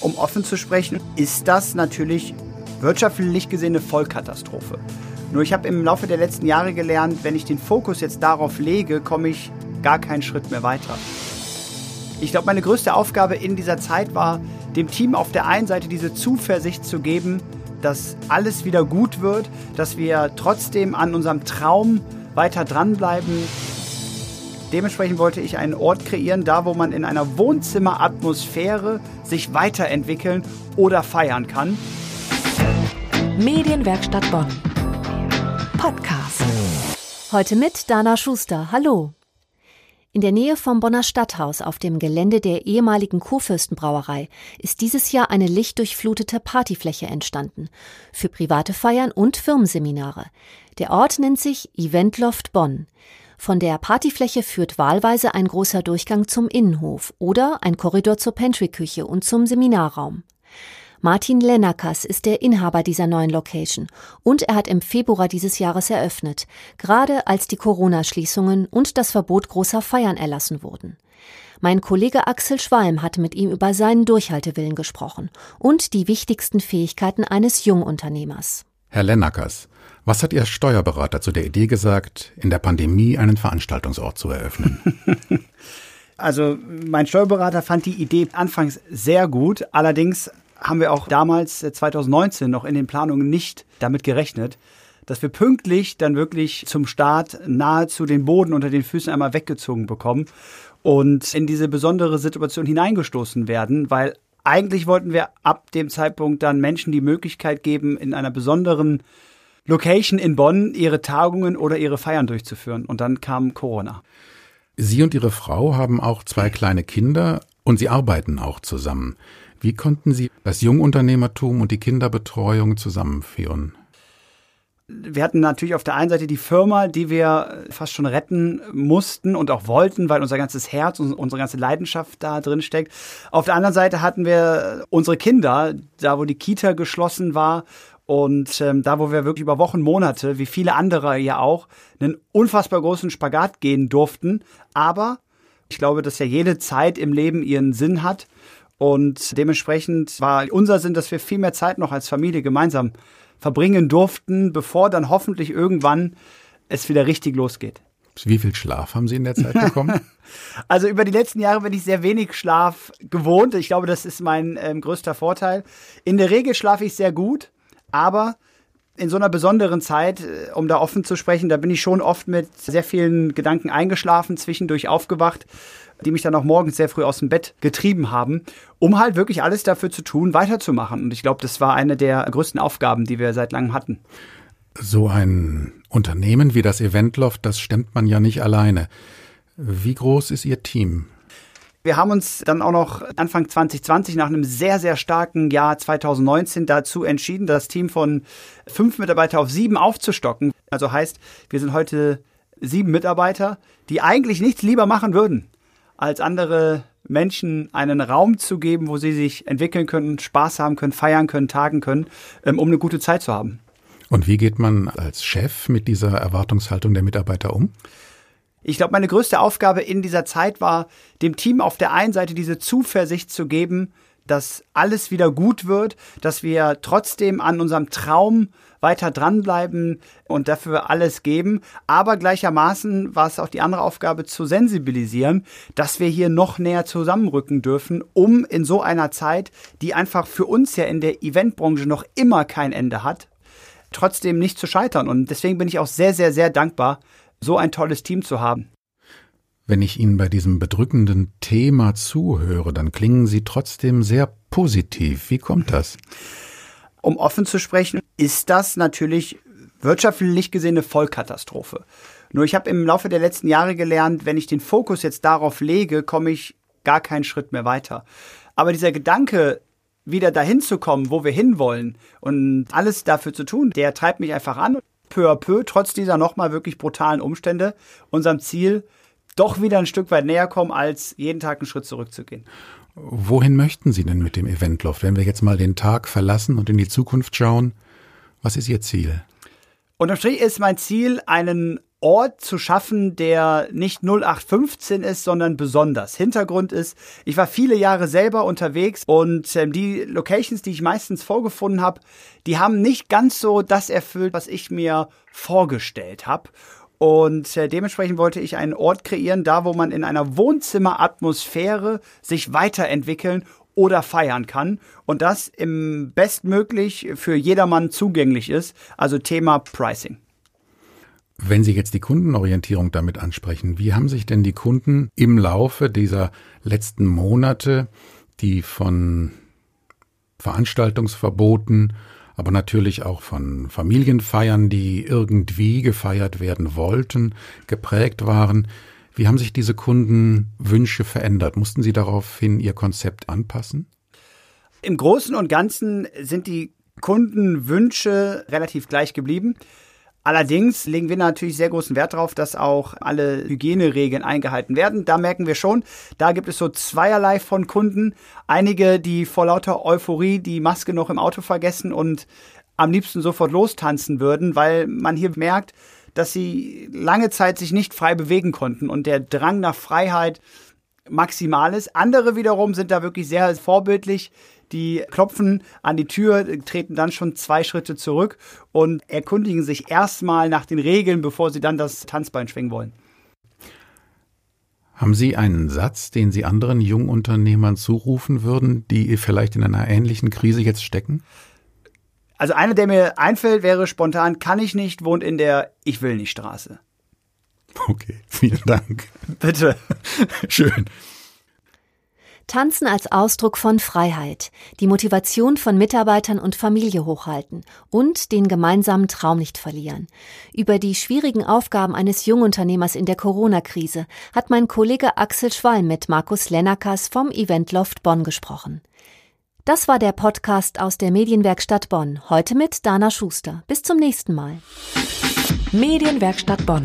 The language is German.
Um offen zu sprechen, ist das natürlich wirtschaftlich gesehen eine Vollkatastrophe. Nur ich habe im Laufe der letzten Jahre gelernt, wenn ich den Fokus jetzt darauf lege, komme ich gar keinen Schritt mehr weiter. Ich glaube, meine größte Aufgabe in dieser Zeit war, dem Team auf der einen Seite diese Zuversicht zu geben, dass alles wieder gut wird, dass wir trotzdem an unserem Traum weiter dranbleiben. Dementsprechend wollte ich einen Ort kreieren, da wo man in einer Wohnzimmeratmosphäre sich weiterentwickeln oder feiern kann. Medienwerkstatt Bonn. Podcast. Heute mit Dana Schuster. Hallo. In der Nähe vom Bonner Stadthaus auf dem Gelände der ehemaligen Kurfürstenbrauerei ist dieses Jahr eine lichtdurchflutete Partyfläche entstanden. Für private Feiern und Firmenseminare. Der Ort nennt sich Eventloft Bonn. Von der Partyfläche führt wahlweise ein großer Durchgang zum Innenhof oder ein Korridor zur Pantry-Küche und zum Seminarraum. Martin Lennakas ist der Inhaber dieser neuen Location und er hat im Februar dieses Jahres eröffnet, gerade als die Corona-Schließungen und das Verbot großer Feiern erlassen wurden. Mein Kollege Axel Schwalm hatte mit ihm über seinen Durchhaltewillen gesprochen und die wichtigsten Fähigkeiten eines Jungunternehmers. Herr Lennackers, was hat Ihr Steuerberater zu der Idee gesagt, in der Pandemie einen Veranstaltungsort zu eröffnen? Also mein Steuerberater fand die Idee anfangs sehr gut, allerdings haben wir auch damals 2019 äh, noch in den Planungen nicht damit gerechnet, dass wir pünktlich dann wirklich zum Start nahezu den Boden unter den Füßen einmal weggezogen bekommen und in diese besondere Situation hineingestoßen werden, weil eigentlich wollten wir ab dem Zeitpunkt dann Menschen die Möglichkeit geben, in einer besonderen Location in Bonn ihre Tagungen oder ihre Feiern durchzuführen. Und dann kam Corona. Sie und Ihre Frau haben auch zwei kleine Kinder und Sie arbeiten auch zusammen. Wie konnten Sie das Jungunternehmertum und die Kinderbetreuung zusammenführen? Wir hatten natürlich auf der einen Seite die Firma, die wir fast schon retten mussten und auch wollten, weil unser ganzes Herz und unsere ganze Leidenschaft da drin steckt. Auf der anderen Seite hatten wir unsere Kinder, da wo die Kita geschlossen war und ähm, da, wo wir wirklich über Wochen, Monate, wie viele andere ja auch, einen unfassbar großen Spagat gehen durften. Aber ich glaube, dass ja jede Zeit im Leben ihren Sinn hat. Und dementsprechend war unser Sinn, dass wir viel mehr Zeit noch als Familie gemeinsam verbringen durften, bevor dann hoffentlich irgendwann es wieder richtig losgeht. Wie viel Schlaf haben Sie in der Zeit bekommen? also über die letzten Jahre bin ich sehr wenig Schlaf gewohnt. Ich glaube, das ist mein ähm, größter Vorteil. In der Regel schlafe ich sehr gut, aber in so einer besonderen Zeit, äh, um da offen zu sprechen, da bin ich schon oft mit sehr vielen Gedanken eingeschlafen, zwischendurch aufgewacht die mich dann auch morgens sehr früh aus dem Bett getrieben haben, um halt wirklich alles dafür zu tun, weiterzumachen. Und ich glaube, das war eine der größten Aufgaben, die wir seit langem hatten. So ein Unternehmen wie das Eventloft, das stemmt man ja nicht alleine. Wie groß ist Ihr Team? Wir haben uns dann auch noch Anfang 2020 nach einem sehr, sehr starken Jahr 2019 dazu entschieden, das Team von fünf Mitarbeiter auf sieben aufzustocken. Also heißt, wir sind heute sieben Mitarbeiter, die eigentlich nichts lieber machen würden, als andere Menschen einen Raum zu geben, wo sie sich entwickeln können, Spaß haben können, feiern können, tagen können, ähm, um eine gute Zeit zu haben. Und wie geht man als Chef mit dieser Erwartungshaltung der Mitarbeiter um? Ich glaube, meine größte Aufgabe in dieser Zeit war, dem Team auf der einen Seite diese Zuversicht zu geben, dass alles wieder gut wird, dass wir trotzdem an unserem Traum weiter dranbleiben und dafür alles geben. Aber gleichermaßen war es auch die andere Aufgabe zu sensibilisieren, dass wir hier noch näher zusammenrücken dürfen, um in so einer Zeit, die einfach für uns ja in der Eventbranche noch immer kein Ende hat, trotzdem nicht zu scheitern. Und deswegen bin ich auch sehr, sehr, sehr dankbar, so ein tolles Team zu haben. Wenn ich Ihnen bei diesem bedrückenden Thema zuhöre, dann klingen Sie trotzdem sehr positiv. Wie kommt das? Um offen zu sprechen, ist das natürlich wirtschaftlich gesehen eine Vollkatastrophe. Nur ich habe im Laufe der letzten Jahre gelernt, wenn ich den Fokus jetzt darauf lege, komme ich gar keinen Schritt mehr weiter. Aber dieser Gedanke, wieder dahin zu kommen, wo wir hinwollen und alles dafür zu tun, der treibt mich einfach an. Peu à peu, trotz dieser nochmal wirklich brutalen Umstände, unserem Ziel doch wieder ein Stück weit näher kommen, als jeden Tag einen Schritt zurückzugehen. Wohin möchten Sie denn mit dem Eventloft? Wenn wir jetzt mal den Tag verlassen und in die Zukunft schauen, was ist Ihr Ziel? Unterm Strich ist mein Ziel, einen Ort zu schaffen, der nicht 0815 ist, sondern besonders. Hintergrund ist, ich war viele Jahre selber unterwegs und äh, die Locations, die ich meistens vorgefunden habe, die haben nicht ganz so das erfüllt, was ich mir vorgestellt habe. Und äh, dementsprechend wollte ich einen Ort kreieren, da wo man in einer Wohnzimmeratmosphäre sich weiterentwickeln oder feiern kann und das im bestmöglich für jedermann zugänglich ist, also Thema Pricing. Wenn Sie jetzt die Kundenorientierung damit ansprechen, wie haben sich denn die Kunden im Laufe dieser letzten Monate, die von Veranstaltungsverboten, aber natürlich auch von Familienfeiern, die irgendwie gefeiert werden wollten, geprägt waren, wie haben sich diese Kundenwünsche verändert? Mussten Sie daraufhin Ihr Konzept anpassen? Im Großen und Ganzen sind die Kundenwünsche relativ gleich geblieben. Allerdings legen wir natürlich sehr großen Wert darauf, dass auch alle Hygieneregeln eingehalten werden. Da merken wir schon, da gibt es so zweierlei von Kunden. Einige, die vor lauter Euphorie die Maske noch im Auto vergessen und am liebsten sofort lostanzen würden, weil man hier merkt, dass sie lange Zeit sich nicht frei bewegen konnten und der Drang nach Freiheit maximal ist. Andere wiederum sind da wirklich sehr vorbildlich die klopfen an die Tür, treten dann schon zwei Schritte zurück und erkundigen sich erstmal nach den Regeln, bevor sie dann das Tanzbein schwingen wollen. Haben Sie einen Satz, den Sie anderen Jungunternehmern zurufen würden, die vielleicht in einer ähnlichen Krise jetzt stecken? Also einer, der mir einfällt, wäre spontan, kann ich nicht, wohnt in der Ich will nicht Straße. Okay, vielen Dank. Bitte. Schön. Tanzen als Ausdruck von Freiheit, die Motivation von Mitarbeitern und Familie hochhalten und den gemeinsamen Traum nicht verlieren. Über die schwierigen Aufgaben eines Jungunternehmers in der Corona-Krise hat mein Kollege Axel Schwall mit Markus Lennakas vom Eventloft Bonn gesprochen. Das war der Podcast aus der Medienwerkstatt Bonn, heute mit Dana Schuster. Bis zum nächsten Mal. Medienwerkstatt Bonn.